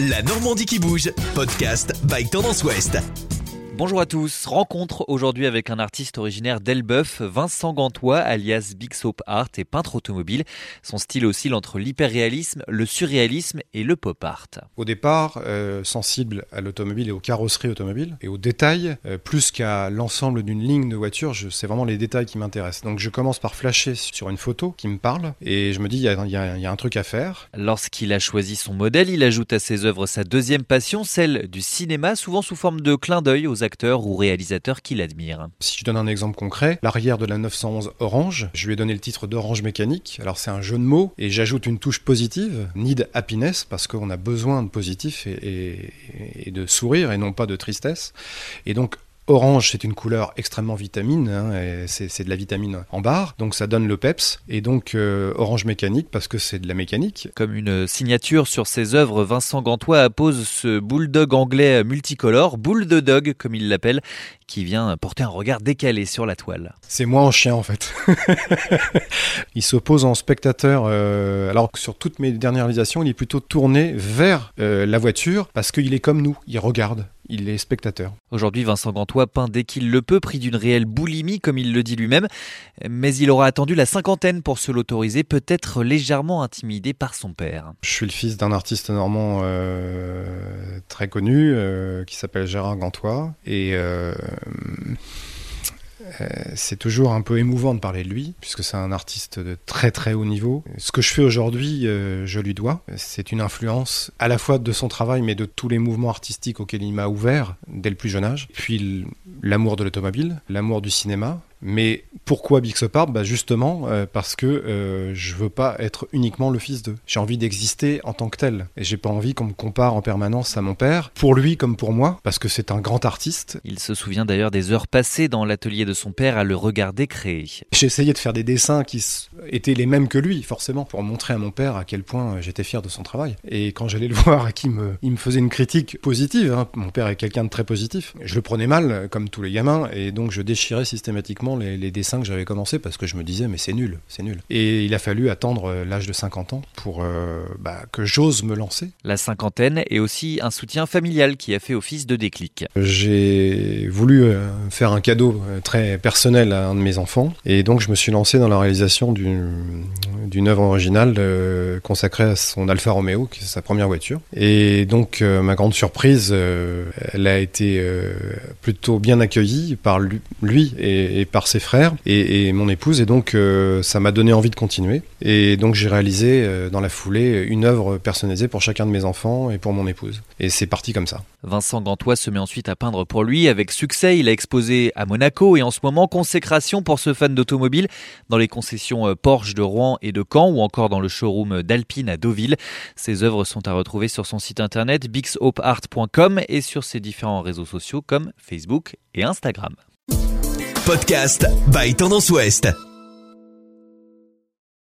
La Normandie qui bouge, podcast by Tendance Ouest. Bonjour à tous. Rencontre aujourd'hui avec un artiste originaire d'Elbeuf, Vincent Gantois, alias Big Soap Art et peintre automobile. Son style oscille entre l'hyperréalisme, le surréalisme et le pop art. Au départ, euh, sensible à l'automobile et aux carrosseries automobiles et aux détails, euh, plus qu'à l'ensemble d'une ligne de voiture, c'est vraiment les détails qui m'intéressent. Donc je commence par flasher sur une photo qui me parle et je me dis il y, y, y a, un truc à faire. Lorsqu'il a choisi son modèle, il ajoute à ses œuvres sa deuxième passion, celle du cinéma, souvent sous forme de clin d'œil aux acteurs ou réalisateurs qu'il admire. Si je donne un exemple concret, l'arrière de la 911 Orange, je lui ai donné le titre d'Orange Mécanique. Alors c'est un jeu de mots et j'ajoute une touche positive, need happiness, parce qu'on a besoin de positif et, et, et, de sourire et non pas de tristesse. Et donc Orange, c'est une couleur extrêmement vitamine, hein, c'est de la vitamine en barre, donc ça donne le peps. Et donc euh, orange mécanique parce que c'est de la mécanique. Comme une signature sur ses œuvres, Vincent Gantois appose ce bulldog anglais multicolore, boule de dog comme il l'appelle, qui vient porter un regard décalé sur la toile. C'est moi en chien en fait. il s'oppose en spectateur, euh, alors que sur toutes mes dernières réalisations, il est plutôt tourné vers euh, la voiture parce qu'il est comme nous, il regarde il est spectateur. Aujourd'hui, Vincent Gantois peint dès qu'il le peut, pris d'une réelle boulimie, comme il le dit lui-même, mais il aura attendu la cinquantaine pour se l'autoriser, peut-être légèrement intimidé par son père. Je suis le fils d'un artiste normand euh, très connu, euh, qui s'appelle Gérard Gantois, et... Euh, c'est toujours un peu émouvant de parler de lui, puisque c'est un artiste de très très haut niveau. Ce que je fais aujourd'hui, euh, je lui dois. C'est une influence à la fois de son travail, mais de tous les mouvements artistiques auxquels il m'a ouvert dès le plus jeune âge. Puis l'amour de l'automobile, l'amour du cinéma, mais pourquoi Big Sopard bah Justement euh, parce que euh, je veux pas être uniquement le fils d'eux. J'ai envie d'exister en tant que tel. Et j'ai pas envie qu'on me compare en permanence à mon père, pour lui comme pour moi, parce que c'est un grand artiste. Il se souvient d'ailleurs des heures passées dans l'atelier de son père à le regarder créer. J'ai essayé de faire des dessins qui étaient les mêmes que lui, forcément, pour montrer à mon père à quel point euh, j'étais fier de son travail. Et quand j'allais le voir et qu'il me, il me faisait une critique positive, hein, mon père est quelqu'un de très positif, je le prenais mal, comme tous les gamins, et donc je déchirais systématiquement les, les dessins que j'avais commencé parce que je me disais mais c'est nul, c'est nul. Et il a fallu attendre l'âge de 50 ans pour euh, bah, que j'ose me lancer. La cinquantaine est aussi un soutien familial qui a fait office de déclic. J'ai voulu euh, faire un cadeau euh, très personnel à un de mes enfants et donc je me suis lancé dans la réalisation d'une œuvre originale euh, consacrée à son Alfa Romeo, qui est sa première voiture. Et donc ma grande surprise, elle a été plutôt bien accueillie par lui et, par ses frères et, mon épouse, et donc euh, ça m'a donné envie de continuer. Et donc j'ai réalisé euh, dans la foulée une œuvre personnalisée pour chacun de mes enfants et pour mon épouse. Et c'est parti comme ça. Vincent Gantois se met ensuite à peindre pour lui avec succès. Il a exposé à Monaco et en ce moment consécration pour ce fan d'automobile dans les concessions euh, Porsche de Rouen et de Caen ou encore dans le showroom d'Alpine à Deauville. Ses œuvres sont à retrouver sur son site internet bixhopeart.com et sur ses différents réseaux sociaux comme Facebook et Instagram. Podcast by Tendance Ouest.